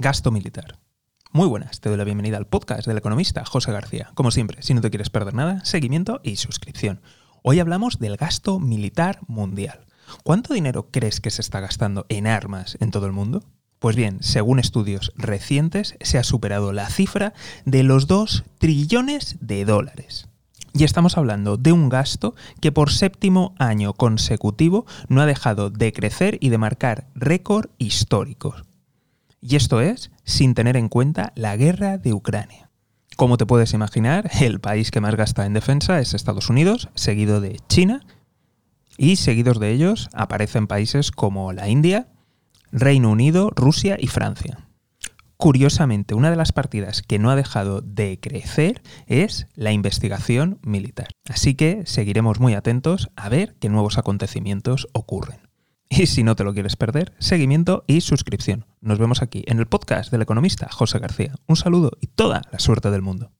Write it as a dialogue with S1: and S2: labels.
S1: Gasto militar. Muy buenas, te doy la bienvenida al podcast del economista José García. Como siempre, si no te quieres perder nada, seguimiento y suscripción. Hoy hablamos del gasto militar mundial. ¿Cuánto dinero crees que se está gastando en armas en todo el mundo? Pues bien, según estudios recientes, se ha superado la cifra de los 2 trillones de dólares. Y estamos hablando de un gasto que por séptimo año consecutivo no ha dejado de crecer y de marcar récord históricos. Y esto es sin tener en cuenta la guerra de Ucrania. Como te puedes imaginar, el país que más gasta en defensa es Estados Unidos, seguido de China, y seguidos de ellos aparecen países como la India, Reino Unido, Rusia y Francia. Curiosamente, una de las partidas que no ha dejado de crecer es la investigación militar. Así que seguiremos muy atentos a ver qué nuevos acontecimientos ocurren. Y si no te lo quieres perder, seguimiento y suscripción. Nos vemos aquí en el podcast del economista José García. Un saludo y toda la suerte del mundo.